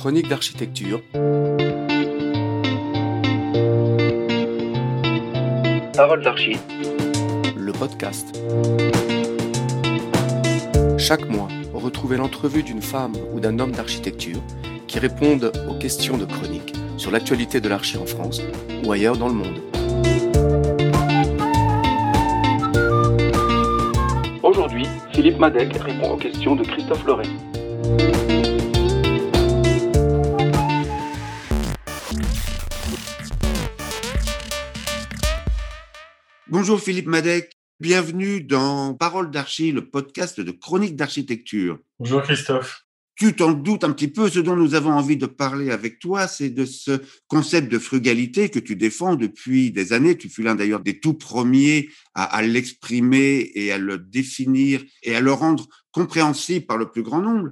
Chronique d'architecture. Parole d'archi. Le podcast. Chaque mois, retrouvez l'entrevue d'une femme ou d'un homme d'architecture qui répondent aux questions de chronique sur l'actualité de l'archi en France ou ailleurs dans le monde. Aujourd'hui, Philippe Madec répond aux questions de Christophe Loret. Bonjour Philippe Madec, bienvenue dans Parole d'Archi, le podcast de chronique d'architecture. Bonjour Christophe. Tu t'en doutes un petit peu, ce dont nous avons envie de parler avec toi, c'est de ce concept de frugalité que tu défends depuis des années. Tu fus l'un d'ailleurs des tout premiers à, à l'exprimer et à le définir et à le rendre compréhensible par le plus grand nombre.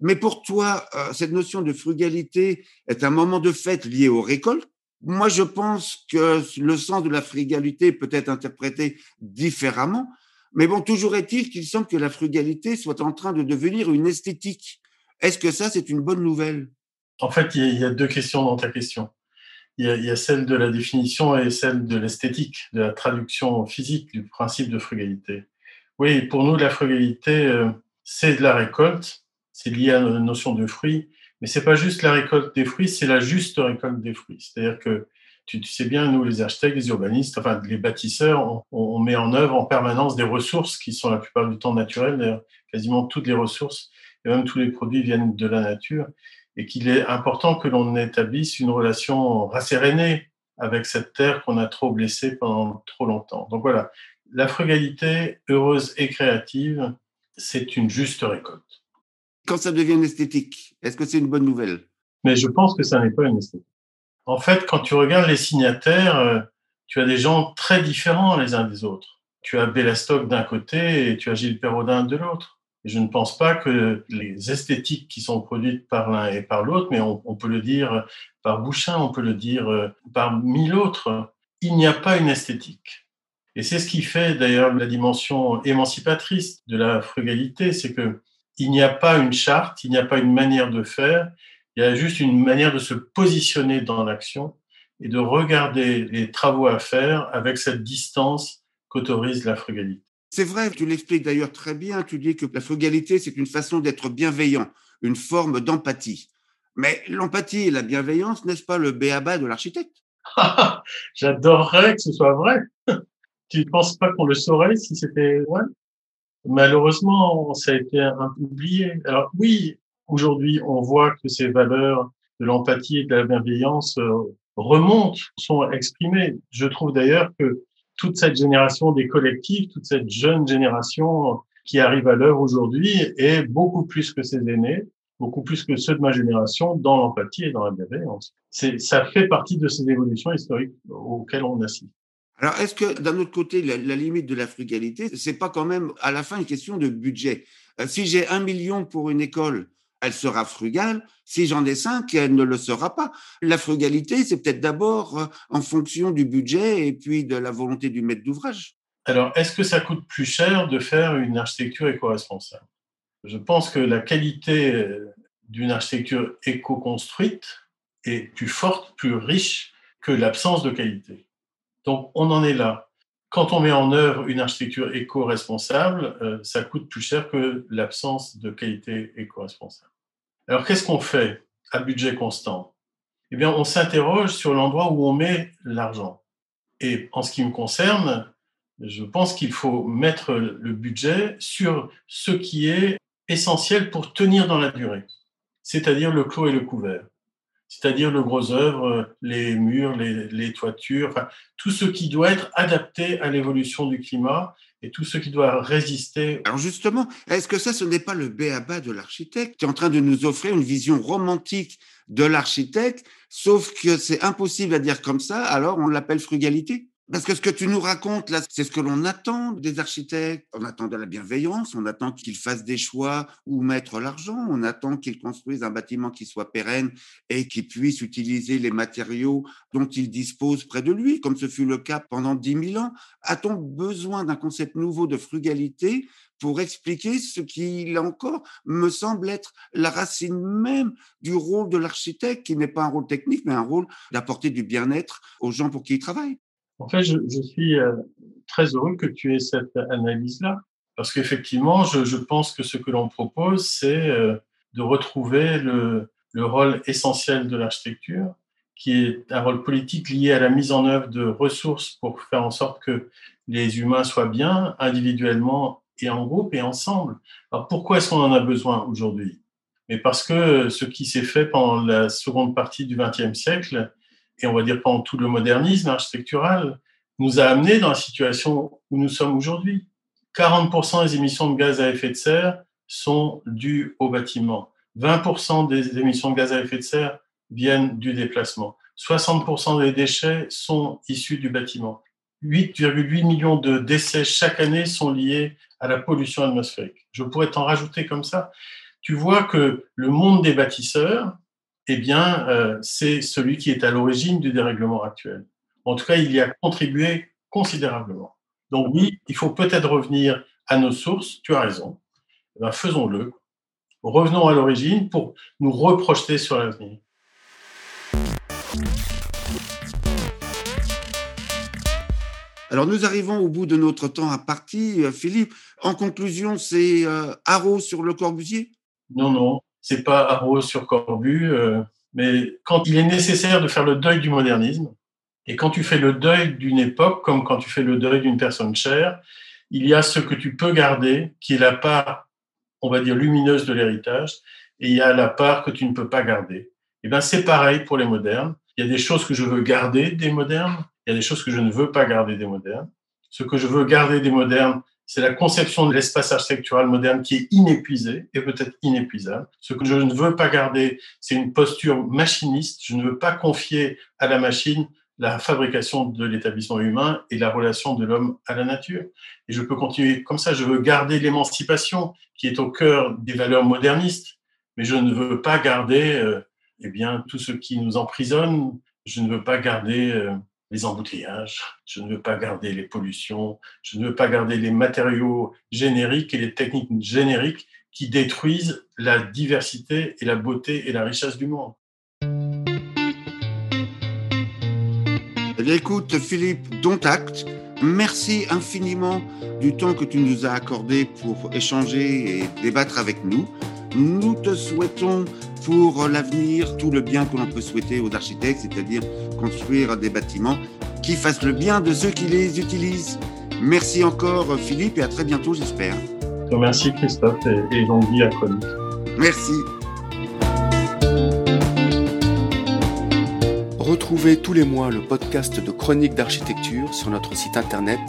Mais pour toi, euh, cette notion de frugalité est un moment de fête lié aux récoltes moi, je pense que le sens de la frugalité peut être interprété différemment. Mais bon, toujours est-il qu'il semble que la frugalité soit en train de devenir une esthétique. Est-ce que ça, c'est une bonne nouvelle? En fait, il y a deux questions dans ta question. Il y, a, celle de la définition et celle de l'esthétique, de la traduction physique du principe de frugalité. Oui, pour nous, la frugalité, euh, c'est de la récolte, c'est lié à la notion de fruit, mais c'est pas juste la récolte des fruits, c'est la juste récolte des fruits. C'est-à-dire que tu, sais bien, nous, les architectes, les urbanistes, enfin les bâtisseurs, on, met en œuvre en permanence des ressources qui sont la plupart du temps naturelles. Quasiment toutes les ressources et même tous les produits viennent de la nature. Et qu'il est important que l'on établisse une relation rassérénée avec cette terre qu'on a trop blessée pendant trop longtemps. Donc voilà, la frugalité heureuse et créative, c'est une juste récolte quand ça devient une esthétique Est-ce que c'est une bonne nouvelle? Mais je pense que ça n'est pas une esthétique. En fait, quand tu regardes les signataires, euh, tu as des gens très différents les uns des autres. Tu as Bellastock d'un côté et tu as Gilles Perrodin de l'autre. Je ne pense pas que les esthétiques qui sont produites par l'un et par l'autre, mais on, on, peut le dire par Bouchin, on peut le dire euh, par mille autres, il n'y a pas une esthétique. Et c'est ce qui fait d'ailleurs la dimension émancipatrice de la frugalité, c'est que il n'y a pas une charte, il n'y a pas une manière de faire, il y a juste une manière de se positionner dans l'action et de regarder les travaux à faire avec cette distance qu'autorise la frugalité. C'est vrai, tu l'expliques d'ailleurs très bien, tu dis que la frugalité, c'est une façon d'être bienveillant, une forme d'empathie. Mais l'empathie et la bienveillance, n'est-ce pas le béaba de l'architecte? J'adorerais que ce soit vrai. tu ne penses pas qu'on le saurait si c'était vrai? Malheureusement, ça a été un peu oublié. Alors oui, aujourd'hui, on voit que ces valeurs de l'empathie et de la bienveillance euh, remontent, sont exprimées. Je trouve d'ailleurs que toute cette génération des collectifs, toute cette jeune génération qui arrive à l'heure aujourd'hui est beaucoup plus que ses aînés, beaucoup plus que ceux de ma génération dans l'empathie et dans la bienveillance. Ça fait partie de ces évolutions historiques auxquelles on assiste. Alors, est-ce que d'un autre côté, la, limite de la frugalité, c'est pas quand même à la fin une question de budget? Euh, Si j'ai un million pour une école, elle sera frugale. Si j'en ai cinq, elle ne le sera pas. La frugalité, c'est peut-être d'abord euh, en fonction du budget et puis de la volonté du maître d'ouvrage. Alors, est-ce que ça coûte plus cher de faire une architecture éco-responsable? Je pense que la qualité euh, d'une architecture éco-construite est plus forte, plus riche que l'absence de qualité. Donc, on en est là. Quand on met en œuvre une architecture éco-responsable, euh, ça coûte plus cher que l'absence de qualité éco-responsable. Alors, qu'est-ce qu'on fait à budget constant? Eh bien, on s'interroge sur l'endroit où on met l'argent. Et en ce qui me concerne, je pense qu'il faut mettre le budget sur ce qui est essentiel pour tenir dans la durée, c'est-à-dire le clos et le couvert c'est-à-dire le gros œuvre, les murs, les, toitures, tout ce qui doit être adapté à l'évolution du climat et tout ce qui doit résister. Alors justement, est-ce que ça, ce n'est pas le béaba de l'architecte qui est en train de nous offrir une vision romantique de l'architecte, sauf que c'est impossible à dire comme ça, alors on l'appelle frugalité? Parce que ce que tu nous racontes là, c'est ce que l'on attend des architectes. On attend de la bienveillance, on attend qu'ils fassent des choix où mettre l'argent, on attend qu'ils construisent un bâtiment qui soit pérenne et qui puisse utiliser les matériaux dont il dispose près de lui, comme ce fut le cas pendant 10 000 ans. A-t-on besoin d'un concept nouveau de frugalité pour expliquer ce qui, là encore, me semble être la racine même du rôle de l'architecte, qui n'est pas un rôle technique, mais un rôle d'apporter du bien-être aux gens pour qui il travaille? En fait, je, suis euh, très heureux que tu aies cette analyse-là, parce qu'effectivement, je, pense que ce que l'on propose, c'est euh, de retrouver le, le rôle essentiel de l'architecture, qui est un rôle politique lié à la mise en œuvre de ressources pour faire en sorte que les humains soient bien individuellement et en groupe et ensemble. Alors pourquoi est-ce qu'on en a besoin aujourd'hui? Mais parce que ce qui s'est fait pendant la seconde partie du XXe siècle, et on va dire pendant tout le modernisme architectural, nous a amené dans la situation où nous sommes aujourd'hui. 40% des émissions de gaz à effet de serre sont dues au bâtiment. 20% des émissions de gaz à effet de serre viennent du déplacement. 60% des déchets sont issus du bâtiment. 8,8 millions de décès chaque année sont liés à la pollution atmosphérique. Je pourrais t'en rajouter comme ça. Tu vois que le monde des bâtisseurs, eh bien, euh, c'est celui qui est à l'origine du dérèglement actuel. En tout cas, il y a contribué considérablement. Donc oui, il faut peut-être revenir à nos sources, tu as raison. Eh faisons-le. Revenons à l'origine pour nous reprojeter sur l'avenir. Alors nous arrivons au bout de notre temps à partie. Euh, Philippe, en conclusion, c'est euh, Haro sur le Corbusier? Non, non, c'est pas Haro sur Corbu, euh, mais quand il est nécessaire de faire le deuil du modernisme, et quand tu fais le deuil d'une époque, comme quand tu fais le deuil d'une personne chère, il y a ce que tu peux garder, qui est la part, on va dire, lumineuse de l'héritage, et il y a la part que tu ne peux pas garder. Et eh bien c'est pareil pour les modernes. Il y a des choses que je veux garder des modernes, il y a des choses que je ne veux pas garder des modernes. Ce que je veux garder des modernes, c'est la conception de l'espace architectural moderne qui est inépuisé et peut-être inépuisable. Ce que je ne veux pas garder, c'est une posture machiniste. Je ne veux pas confier à la machine la fabrication de l'établissement humain et la relation de l'homme à la nature. Et je peux continuer comme ça. Je veux garder l'émancipation qui est au cœur des valeurs modernistes, mais je ne veux pas garder euh, eh bien, tout ce qui nous emprisonne. Je ne veux pas garder euh, les embouteillages, je ne veux pas garder les pollutions, je ne veux pas garder les matériaux génériques et les techniques génériques qui détruisent la diversité et la beauté et la richesse du monde. Eh écoute, Philippe, dont acte. Merci infiniment du temps que tu nous as accordé pour échanger et débattre avec nous. Nous te souhaitons pour l'avenir tout le bien que l'on peut souhaiter aux architectes, c'est-à-dire construire des bâtiments qui fassent le bien de ceux qui les utilisent. Merci encore Philippe et à très bientôt j'espère. Merci Christophe et, longue vie à Chronique. Merci. Retrouvez tous les mois le podcast de Chronique d'architecture sur notre site internet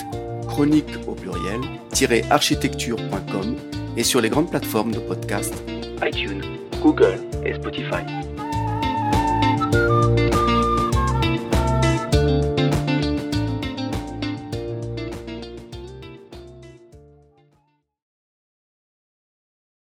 chronique au pluriel architecture.com et sur les grandes plateformes de podcast iTunes, Google et Spotify.